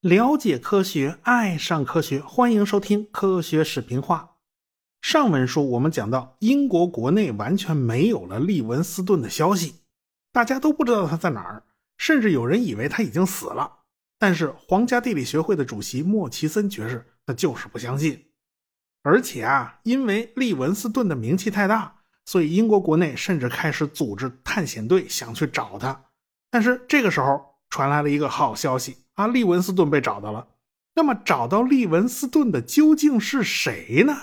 了解科学，爱上科学，欢迎收听科学视频化。上文书我们讲到，英国国内完全没有了利文斯顿的消息，大家都不知道他在哪儿，甚至有人以为他已经死了。但是皇家地理学会的主席莫奇森爵士，他就是不相信。而且啊，因为利文斯顿的名气太大，所以英国国内甚至开始组织探险队想去找他。但是这个时候传来了一个好消息。啊，利文斯顿被找到了。那么，找到利文斯顿的究竟是谁呢？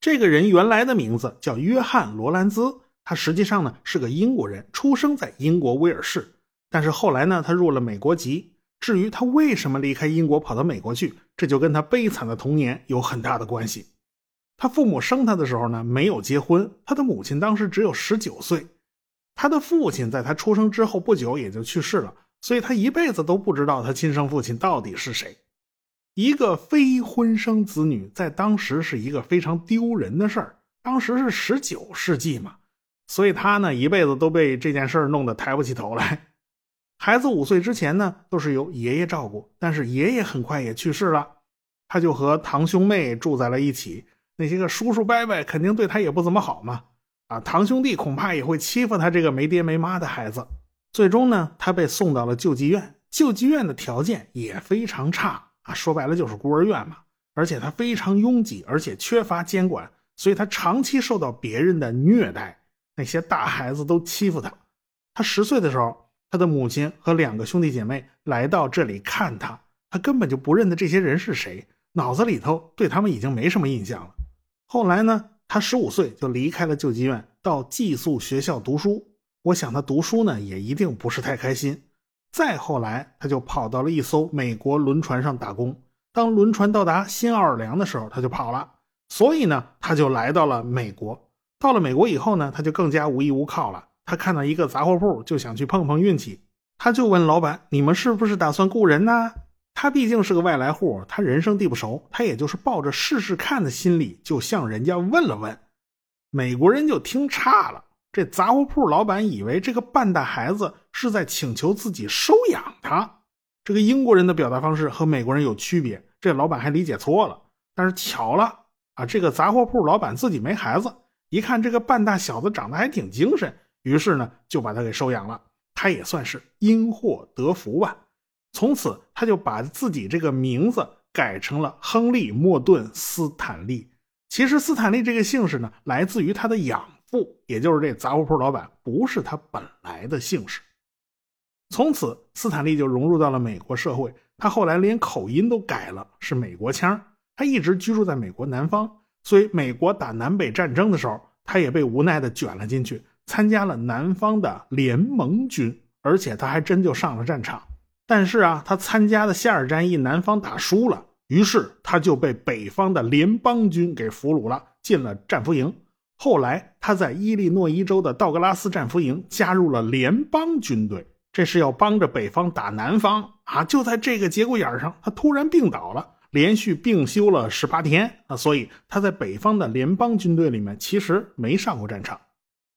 这个人原来的名字叫约翰·罗兰兹，他实际上呢是个英国人，出生在英国威尔士。但是后来呢，他入了美国籍。至于他为什么离开英国跑到美国去，这就跟他悲惨的童年有很大的关系。他父母生他的时候呢，没有结婚，他的母亲当时只有十九岁。他的父亲在他出生之后不久也就去世了。所以他一辈子都不知道他亲生父亲到底是谁。一个非婚生子女在当时是一个非常丢人的事儿。当时是十九世纪嘛，所以他呢一辈子都被这件事儿弄得抬不起头来。孩子五岁之前呢都是由爷爷照顾，但是爷爷很快也去世了，他就和堂兄妹住在了一起。那些个叔叔伯伯肯定对他也不怎么好嘛，啊，堂兄弟恐怕也会欺负他这个没爹没妈的孩子。最终呢，他被送到了救济院。救济院的条件也非常差啊，说白了就是孤儿院嘛。而且他非常拥挤，而且缺乏监管，所以他长期受到别人的虐待。那些大孩子都欺负他。他十岁的时候，他的母亲和两个兄弟姐妹来到这里看他，他根本就不认得这些人是谁，脑子里头对他们已经没什么印象了。后来呢，他十五岁就离开了救济院，到寄宿学校读书。我想他读书呢，也一定不是太开心。再后来，他就跑到了一艘美国轮船上打工。当轮船到达新奥尔良的时候，他就跑了。所以呢，他就来到了美国。到了美国以后呢，他就更加无依无靠了。他看到一个杂货铺，就想去碰碰运气。他就问老板：“你们是不是打算雇人呢？”他毕竟是个外来户，他人生地不熟，他也就是抱着试试看的心理，就向人家问了问。美国人就听差了。这杂货铺老板以为这个半大孩子是在请求自己收养他。这个英国人的表达方式和美国人有区别，这老板还理解错了。但是巧了啊，这个杂货铺老板自己没孩子，一看这个半大小子长得还挺精神，于是呢就把他给收养了。他也算是因祸得福吧。从此他就把自己这个名字改成了亨利·莫顿·斯坦利。其实斯坦利这个姓氏呢，来自于他的养。父，也就是这杂货铺老板不是他本来的姓氏。从此，斯坦利就融入到了美国社会。他后来连口音都改了，是美国腔。他一直居住在美国南方，所以美国打南北战争的时候，他也被无奈的卷了进去，参加了南方的联盟军，而且他还真就上了战场。但是啊，他参加的夏尔战役，南方打输了，于是他就被北方的联邦军给俘虏了，进了战俘营。后来，他在伊利诺伊州的道格拉斯战俘营加入了联邦军队，这是要帮着北方打南方啊！就在这个节骨眼上，他突然病倒了，连续病休了十八天啊！所以他在北方的联邦军队里面其实没上过战场。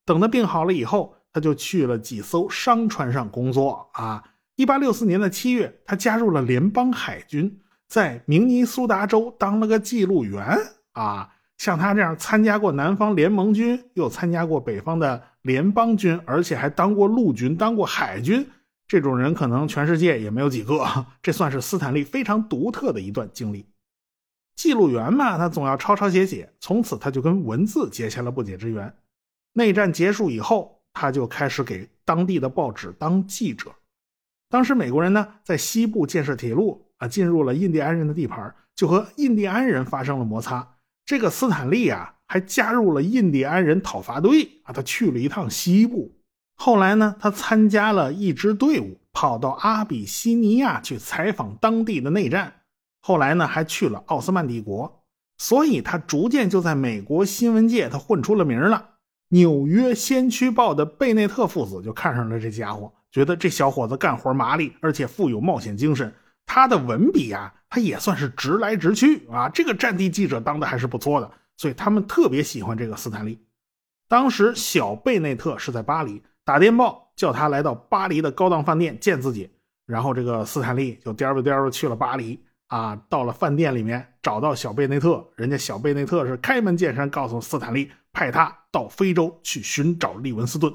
等他病好了以后，他就去了几艘商船上工作啊！一八六四年的七月，他加入了联邦海军，在明尼苏达州当了个记录员啊！像他这样参加过南方联盟军，又参加过北方的联邦军，而且还当过陆军、当过海军，这种人可能全世界也没有几个。这算是斯坦利非常独特的一段经历。记录员嘛，他总要抄抄写写，从此他就跟文字结下了不解之缘。内战结束以后，他就开始给当地的报纸当记者。当时美国人呢在西部建设铁路啊，进入了印第安人的地盘，就和印第安人发生了摩擦。这个斯坦利啊，还加入了印第安人讨伐队啊，他去了一趟西部。后来呢，他参加了一支队伍，跑到阿比西尼亚去采访当地的内战。后来呢，还去了奥斯曼帝国。所以，他逐渐就在美国新闻界他混出了名了。纽约先驱报的贝内特父子就看上了这家伙，觉得这小伙子干活麻利，而且富有冒险精神。他的文笔啊。他也算是直来直去啊，这个战地记者当的还是不错的，所以他们特别喜欢这个斯坦利。当时小贝内特是在巴黎，打电报叫他来到巴黎的高档饭店见自己。然后这个斯坦利就颠吧颠吧去了巴黎啊，到了饭店里面找到小贝内特，人家小贝内特是开门见山告诉斯坦利，派他到非洲去寻找利文斯顿，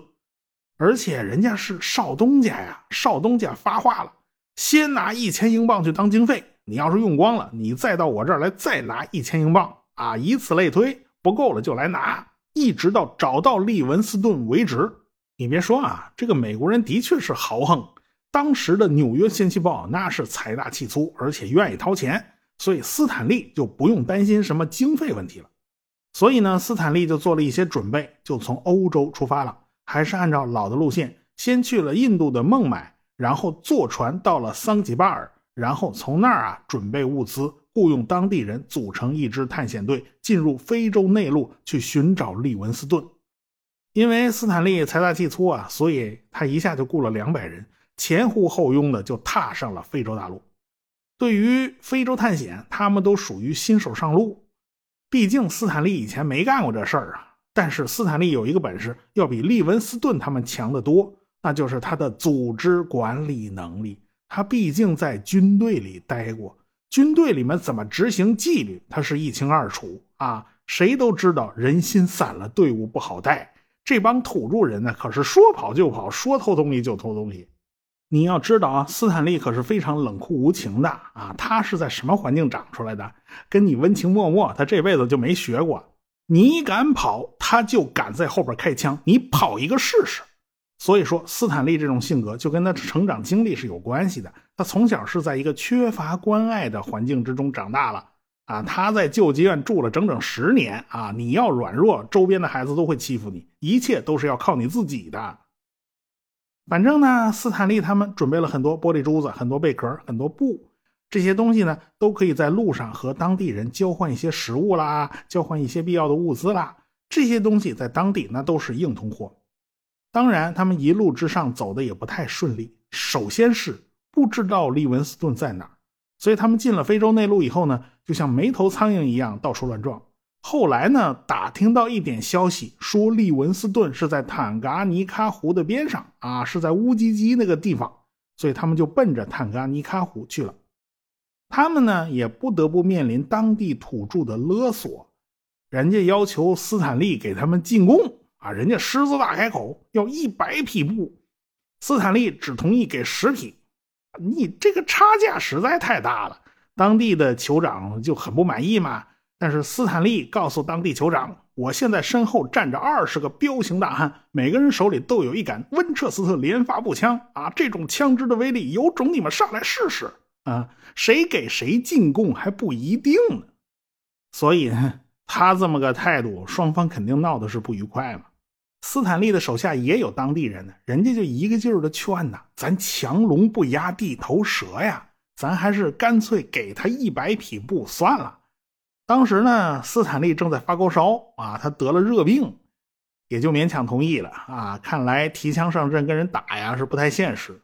而且人家是少东家呀，少东家发话了，先拿一千英镑去当经费，你要是用光了，你再到我这儿来再拿一千英镑啊，以此类推，不够了就来拿，一直到找到利文斯顿为止。你别说啊，这个美国人的确是豪横。当时的《纽约先驱报》那是财大气粗，而且愿意掏钱，所以斯坦利就不用担心什么经费问题了。所以呢，斯坦利就做了一些准备，就从欧洲出发了，还是按照老的路线，先去了印度的孟买，然后坐船到了桑吉巴尔，然后从那儿啊准备物资，雇佣当地人组成一支探险队，进入非洲内陆去寻找利文斯顿。因为斯坦利财大气粗啊，所以他一下就雇了两百人。前呼后拥的就踏上了非洲大陆。对于非洲探险，他们都属于新手上路。毕竟斯坦利以前没干过这事儿啊。但是斯坦利有一个本事，要比利文斯顿他们强得多，那就是他的组织管理能力。他毕竟在军队里待过，军队里面怎么执行纪律，他是一清二楚啊。谁都知道人心散了，队伍不好带。这帮土著人呢，可是说跑就跑，说偷东西就偷东西。你要知道啊，斯坦利可是非常冷酷无情的啊！他是在什么环境长出来的？跟你温情脉脉，他这辈子就没学过。你敢跑，他就敢在后边开枪。你跑一个试试。所以说，斯坦利这种性格就跟他成长经历是有关系的。他从小是在一个缺乏关爱的环境之中长大了啊！他在救济院住了整整十年啊！你要软弱，周边的孩子都会欺负你，一切都是要靠你自己的。反正呢，斯坦利他们准备了很多玻璃珠子、很多贝壳、很多布，这些东西呢，都可以在路上和当地人交换一些食物啦，交换一些必要的物资啦。这些东西在当地那都是硬通货。当然，他们一路之上走的也不太顺利。首先是不知道利文斯顿在哪儿，所以他们进了非洲内陆以后呢，就像没头苍蝇一样到处乱撞。后来呢，打听到一点消息，说利文斯顿是在坦噶尼卡湖的边上啊，是在乌吉基那个地方，所以他们就奔着坦噶尼卡湖去了。他们呢，也不得不面临当地土著的勒索，人家要求斯坦利给他们进贡啊，人家狮子大开口，要一百匹布，斯坦利只同意给十匹，你这个差价实在太大了，当地的酋长就很不满意嘛。但是斯坦利告诉当地酋长：“我现在身后站着二十个彪形大汉，每个人手里都有一杆温彻斯特连发步枪啊！这种枪支的威力，有种你们上来试试啊！谁给谁进贡还不一定呢。所以他这么个态度，双方肯定闹的是不愉快嘛。斯坦利的手下也有当地人呢，人家就一个劲儿的劝呐：咱强龙不压地头蛇呀，咱还是干脆给他一百匹布算了。”当时呢，斯坦利正在发高烧啊，他得了热病，也就勉强同意了啊。看来提枪上阵跟人打呀是不太现实。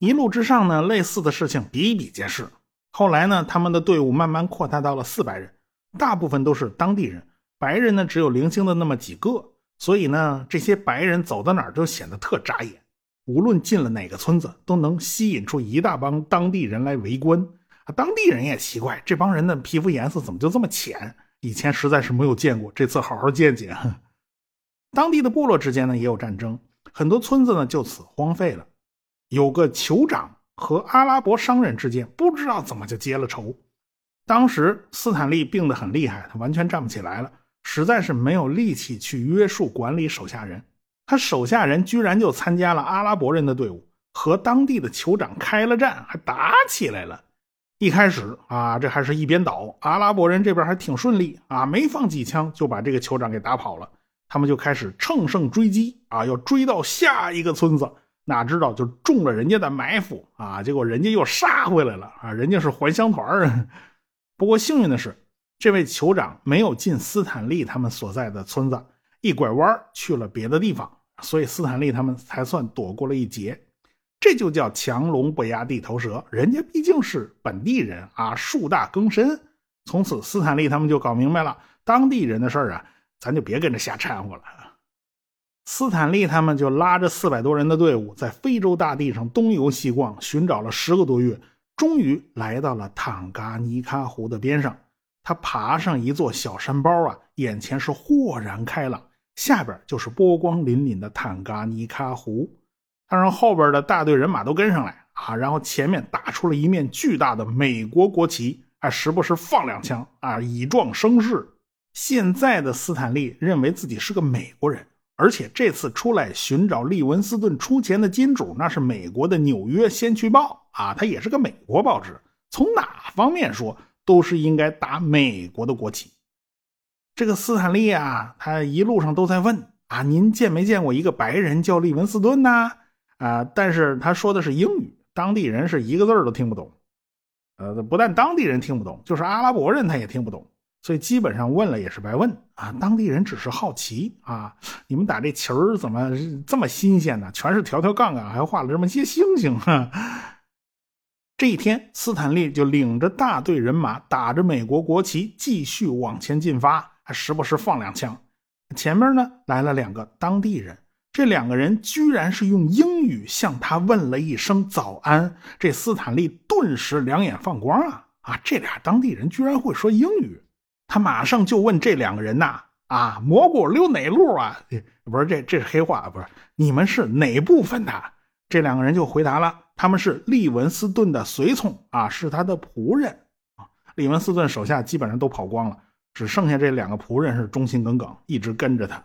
一路之上呢，类似的事情比比皆是。后来呢，他们的队伍慢慢扩大到了四百人，大部分都是当地人，白人呢只有零星的那么几个。所以呢，这些白人走到哪儿都显得特扎眼，无论进了哪个村子，都能吸引出一大帮当地人来围观。当地人也奇怪，这帮人的皮肤颜色怎么就这么浅？以前实在是没有见过，这次好好见见。当地的部落之间呢也有战争，很多村子呢就此荒废了。有个酋长和阿拉伯商人之间不知道怎么就结了仇。当时斯坦利病得很厉害，他完全站不起来了，实在是没有力气去约束管理手下人。他手下人居然就参加了阿拉伯人的队伍，和当地的酋长开了战，还打起来了。一开始啊，这还是一边倒，阿拉伯人这边还挺顺利啊，没放几枪就把这个酋长给打跑了。他们就开始乘胜追击啊，要追到下一个村子，哪知道就中了人家的埋伏啊，结果人家又杀回来了啊，人家是还乡团不过幸运的是，这位酋长没有进斯坦利他们所在的村子，一拐弯去了别的地方，所以斯坦利他们才算躲过了一劫。这就叫强龙不压地头蛇，人家毕竟是本地人啊，树大更深。从此，斯坦利他们就搞明白了，当地人的事儿啊，咱就别跟着瞎掺和了。斯坦利他们就拉着四百多人的队伍，在非洲大地上东游西逛，寻找了十个多月，终于来到了坦噶尼喀湖的边上。他爬上一座小山包啊，眼前是豁然开朗，下边就是波光粼粼的坦噶尼喀湖。他让后边的大队人马都跟上来啊，然后前面打出了一面巨大的美国国旗，还时不时放两枪啊，以壮声势。现在的斯坦利认为自己是个美国人。而且这次出来寻找利文斯顿出钱的金主，那是美国的《纽约先驱报》啊，它也是个美国报纸。从哪方面说，都是应该打美国的国旗。这个斯坦利啊，他一路上都在问啊：“您见没见过一个白人叫利文斯顿呢？”，啊但是他说的是英语，当地人是一个字都听不懂。呃，不但当地人听不懂，就是阿拉伯人他也听不懂。所以基本上问了也是白问啊！当地人只是好奇啊，你们打这旗儿怎么这么新鲜呢？全是条条杠杠，还画了这么些星星。哈。这一天，斯坦利就领着大队人马，打着美国国旗，继续往前进发，还时不时放两枪。前面呢来了两个当地人，这两个人居然是用英语向他问了一声早安。这斯坦利顿时两眼放光啊！啊，这俩当地人居然会说英语。他马上就问这两个人呐：“啊，蘑菇溜哪路啊？不是这这是黑话，不是你们是哪部分的？”这两个人就回答了：“他们是利文斯顿的随从啊，是他的仆人啊。”利文斯顿手下基本上都跑光了，只剩下这两个仆人是忠心耿耿，一直跟着他。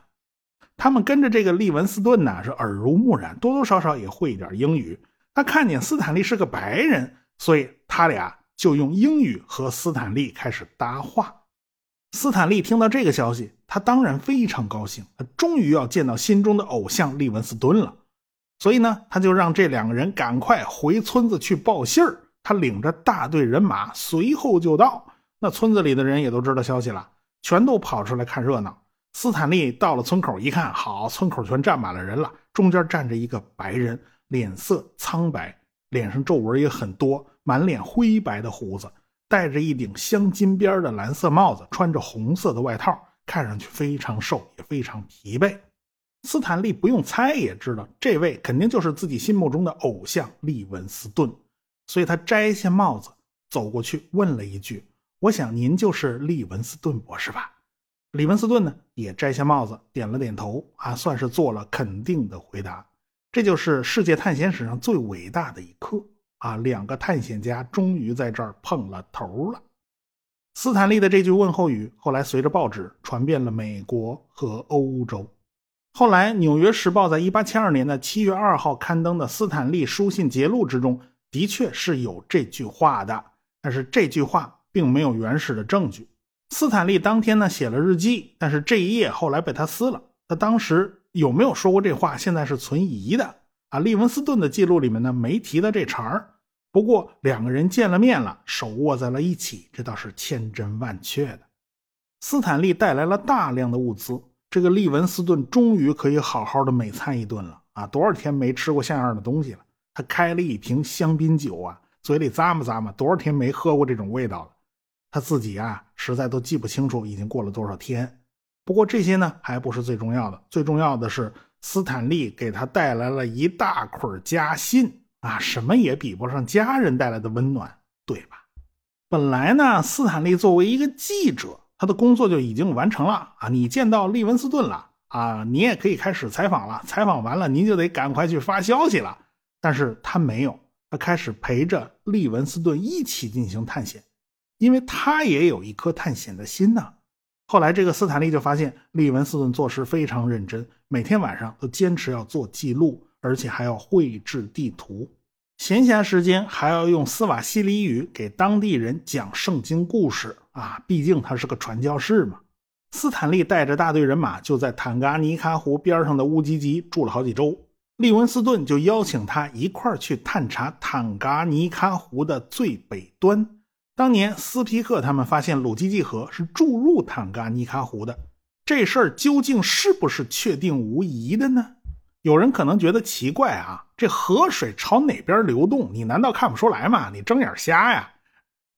他们跟着这个利文斯顿呢，是耳濡目染，多多少少也会一点英语。他看见斯坦利是个白人，所以他俩就用英语和斯坦利开始搭话。斯坦利听到这个消息，他当然非常高兴，他终于要见到心中的偶像利文斯顿了。所以呢，他就让这两个人赶快回村子去报信儿。他领着大队人马随后就到。那村子里的人也都知道消息了，全都跑出来看热闹。斯坦利到了村口一看，好，村口全站满了人了，中间站着一个白人，脸色苍白，脸上皱纹也很多，满脸灰白的胡子。戴着一顶镶金边的蓝色帽子，穿着红色的外套，看上去非常瘦，也非常疲惫。斯坦利不用猜也知道，这位肯定就是自己心目中的偶像利文斯顿，所以他摘下帽子，走过去问了一句：“我想您就是利文斯顿博士吧？”李文斯顿呢，也摘下帽子，点了点头，啊，算是做了肯定的回答。这就是世界探险史上最伟大的一刻。啊，两个探险家终于在这儿碰了头了。斯坦利的这句问候语后来随着报纸传遍了美国和欧洲。后来，《纽约时报》在1872年的7月2号刊登的斯坦利书信节录之中，的确是有这句话的，但是这句话并没有原始的证据。斯坦利当天呢写了日记，但是这一页后来被他撕了。他当时有没有说过这话，现在是存疑的。啊，利文斯顿的记录里面呢没提到这茬儿。不过两个人见了面了，手握在了一起，这倒是千真万确的。斯坦利带来了大量的物资，这个利文斯顿终于可以好好的美餐一顿了啊！多少天没吃过像样的东西了？他开了一瓶香槟酒啊，嘴里咂摸咂摸，多少天没喝过这种味道了？他自己啊，实在都记不清楚已经过了多少天。不过这些呢，还不是最重要的，最重要的是斯坦利给他带来了一大捆家信。啊，什么也比不上家人带来的温暖，对吧？本来呢，斯坦利作为一个记者，他的工作就已经完成了啊。你见到利文斯顿了啊，你也可以开始采访了。采访完了，您就得赶快去发消息了。但是他没有，他开始陪着利文斯顿一起进行探险，因为他也有一颗探险的心呢。后来，这个斯坦利就发现利文斯顿做事非常认真，每天晚上都坚持要做记录。而且还要绘制地图，闲暇时间还要用斯瓦西里语给当地人讲圣经故事啊！毕竟他是个传教士嘛。斯坦利带着大队人马就在坦噶尼卡湖边上的乌吉吉住了好几周。利文斯顿就邀请他一块儿去探查坦噶尼卡湖的最北端。当年斯皮克他们发现鲁基季河是注入坦噶尼卡湖的，这事儿究竟是不是确定无疑的呢？有人可能觉得奇怪啊，这河水朝哪边流动？你难道看不出来吗？你睁眼瞎呀？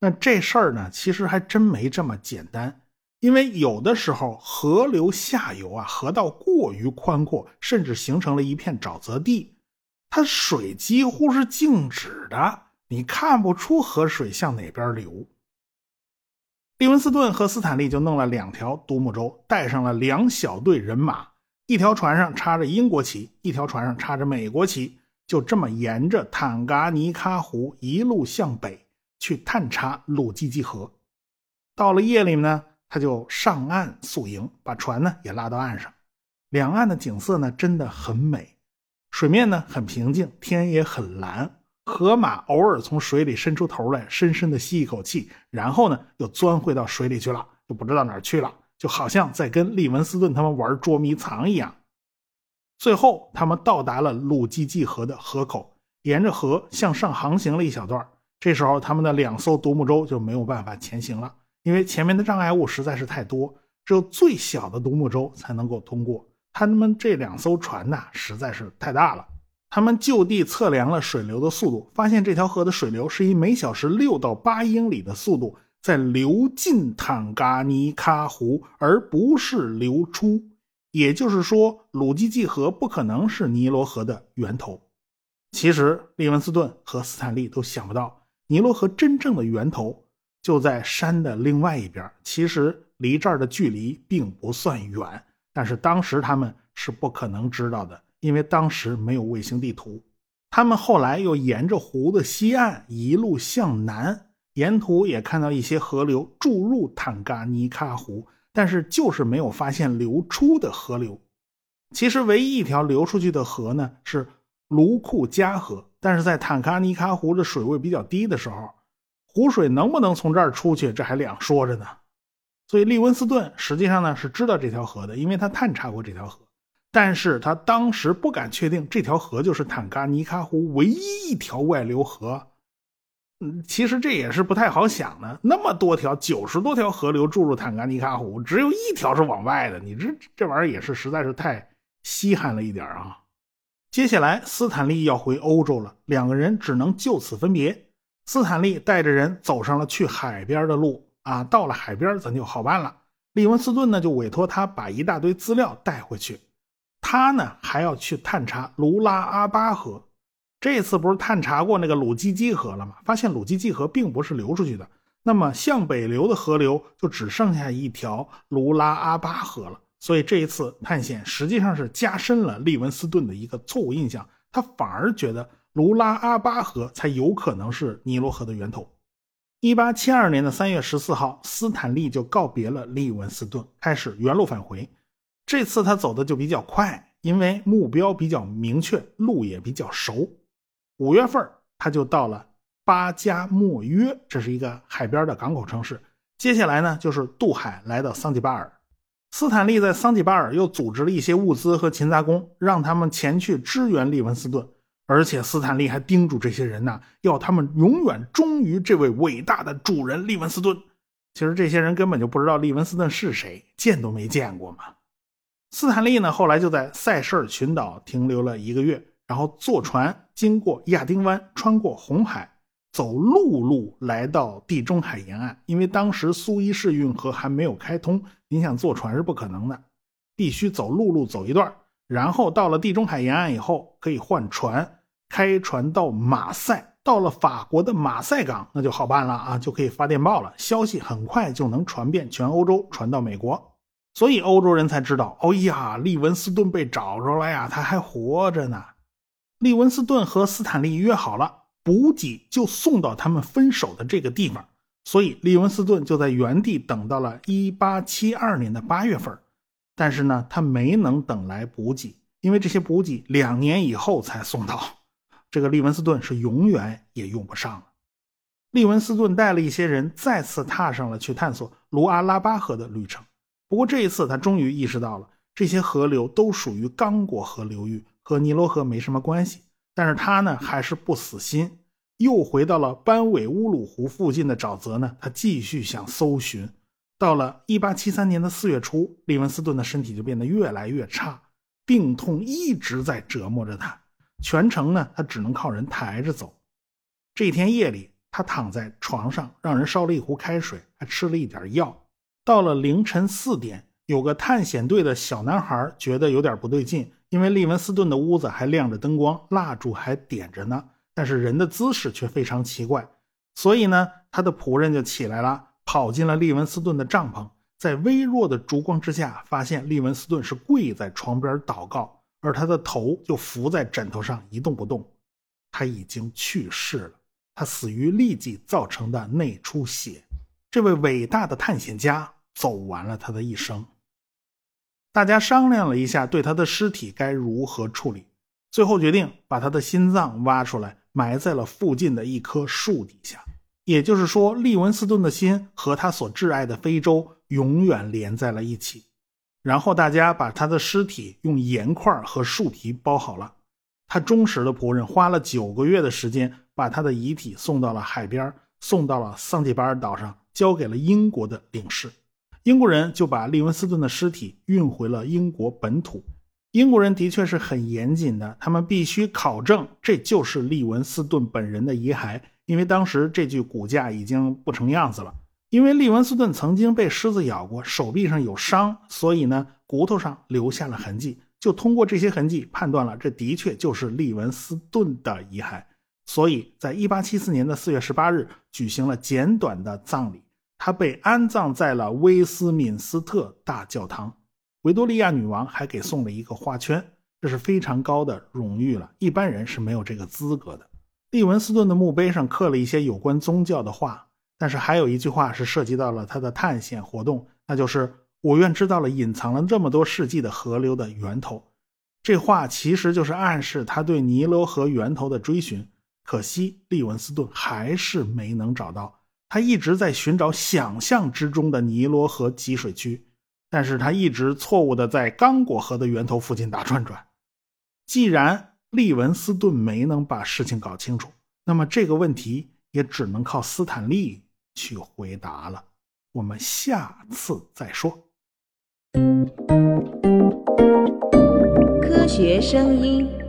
那这事儿呢，其实还真没这么简单。因为有的时候河流下游啊，河道过于宽阔，甚至形成了一片沼泽地，它水几乎是静止的，你看不出河水向哪边流。利文斯顿和斯坦利就弄了两条独木舟，带上了两小队人马，一条船上插着英国旗，一条船上插着美国旗，就这么沿着坦噶尼喀湖一路向北去探查鲁基基河。到了夜里呢。他就上岸宿营，把船呢也拉到岸上。两岸的景色呢真的很美，水面呢很平静，天也很蓝。河马偶尔从水里伸出头来，深深的吸一口气，然后呢又钻回到水里去了，就不知道哪儿去了，就好像在跟利文斯顿他们玩捉迷藏一样。最后，他们到达了鲁基季河的河口，沿着河向上航行了一小段。这时候，他们的两艘独木舟就没有办法前行了。因为前面的障碍物实在是太多，只有最小的独木舟才能够通过。他们这两艘船呐，实在是太大了。他们就地测量了水流的速度，发现这条河的水流是以每小时六到八英里的速度在流进坦噶尼喀湖，而不是流出。也就是说，鲁基季河不可能是尼罗河的源头。其实，利文斯顿和斯坦利都想不到，尼罗河真正的源头。就在山的另外一边，其实离这儿的距离并不算远，但是当时他们是不可能知道的，因为当时没有卫星地图。他们后来又沿着湖的西岸一路向南，沿途也看到一些河流注入坦噶尼喀湖，但是就是没有发现流出的河流。其实唯一一条流出去的河呢是卢库加河，但是在坦噶尼喀湖的水位比较低的时候。湖水能不能从这儿出去，这还两说着呢。所以利文斯顿实际上呢是知道这条河的，因为他探查过这条河，但是他当时不敢确定这条河就是坦噶尼卡湖唯一一条外流河。嗯，其实这也是不太好想的，那么多条九十多条河流注入坦噶尼卡湖，只有一条是往外的，你这这玩意儿也是实在是太稀罕了一点啊。接下来斯坦利要回欧洲了，两个人只能就此分别。斯坦利带着人走上了去海边的路啊，到了海边咱就好办了。利文斯顿呢就委托他把一大堆资料带回去，他呢还要去探查卢拉阿巴河。这次不是探查过那个鲁基基河了吗？发现鲁基基河并不是流出去的，那么向北流的河流就只剩下一条卢拉阿巴河了。所以这一次探险实际上是加深了利文斯顿的一个错误印象，他反而觉得。卢拉阿巴河才有可能是尼罗河的源头。一八七二年的三月十四号，斯坦利就告别了利文斯顿，开始原路返回。这次他走的就比较快，因为目标比较明确，路也比较熟。五月份他就到了巴加莫约，这是一个海边的港口城市。接下来呢，就是渡海来到桑吉巴尔。斯坦利在桑吉巴尔又组织了一些物资和勤杂工，让他们前去支援利文斯顿。而且斯坦利还叮嘱这些人呢，要他们永远忠于这位伟大的主人利文斯顿。其实这些人根本就不知道利文斯顿是谁，见都没见过嘛。斯坦利呢，后来就在塞舌尔群岛停留了一个月，然后坐船经过亚丁湾，穿过红海，走陆路来到地中海沿岸。因为当时苏伊士运河还没有开通，你想坐船是不可能的，必须走陆路走一段。然后到了地中海沿岸以后，可以换船，开船到马赛。到了法国的马赛港，那就好办了啊，就可以发电报了，消息很快就能传遍全欧洲，传到美国。所以欧洲人才知道，哦呀，利文斯顿被找着了呀，他还活着呢。利文斯顿和斯坦利约好了，补给就送到他们分手的这个地方。所以利文斯顿就在原地等到了1872年的8月份。但是呢，他没能等来补给，因为这些补给两年以后才送到。这个利文斯顿是永远也用不上了。利文斯顿带了一些人再次踏上了去探索卢阿拉巴河的旅程。不过这一次，他终于意识到了这些河流都属于刚果河流域，和尼罗河没什么关系。但是他呢，还是不死心，又回到了班韦乌鲁湖附近的沼泽呢，他继续想搜寻。到了一八七三年的四月初，利文斯顿的身体就变得越来越差，病痛一直在折磨着他。全程呢，他只能靠人抬着走。这天夜里，他躺在床上，让人烧了一壶开水，还吃了一点药。到了凌晨四点，有个探险队的小男孩觉得有点不对劲，因为利文斯顿的屋子还亮着灯光，蜡烛还点着呢，但是人的姿势却非常奇怪。所以呢，他的仆人就起来了，跑进了利文斯顿的帐篷，在微弱的烛光之下，发现利文斯顿是跪在床边祷告，而他的头就伏在枕头上一动不动。他已经去世了，他死于痢疾造成的内出血。这位伟大的探险家走完了他的一生。大家商量了一下，对他的尸体该如何处理，最后决定把他的心脏挖出来，埋在了附近的一棵树底下。也就是说，利文斯顿的心和他所挚爱的非洲永远连在了一起。然后大家把他的尸体用盐块和树皮包好了。他忠实的仆人花了九个月的时间，把他的遗体送到了海边，送到了桑吉巴尔岛上。交给了英国的领事，英国人就把利文斯顿的尸体运回了英国本土。英国人的确是很严谨的，他们必须考证这就是利文斯顿本人的遗骸，因为当时这具骨架已经不成样子了。因为利文斯顿曾经被狮子咬过，手臂上有伤，所以呢骨头上留下了痕迹，就通过这些痕迹判断了这的确就是利文斯顿的遗骸。所以在1874年的4月18日举行了简短的葬礼。他被安葬在了威斯敏斯特大教堂，维多利亚女王还给送了一个花圈，这是非常高的荣誉了，一般人是没有这个资格的。利文斯顿的墓碑上刻了一些有关宗教的话，但是还有一句话是涉及到了他的探险活动，那就是“我愿知道了隐藏了这么多世纪的河流的源头”。这话其实就是暗示他对尼罗河源头的追寻。可惜利文斯顿还是没能找到。他一直在寻找想象之中的尼罗河集水区，但是他一直错误的在刚果河的源头附近打转转。既然利文斯顿没能把事情搞清楚，那么这个问题也只能靠斯坦利去回答了。我们下次再说。科学声音。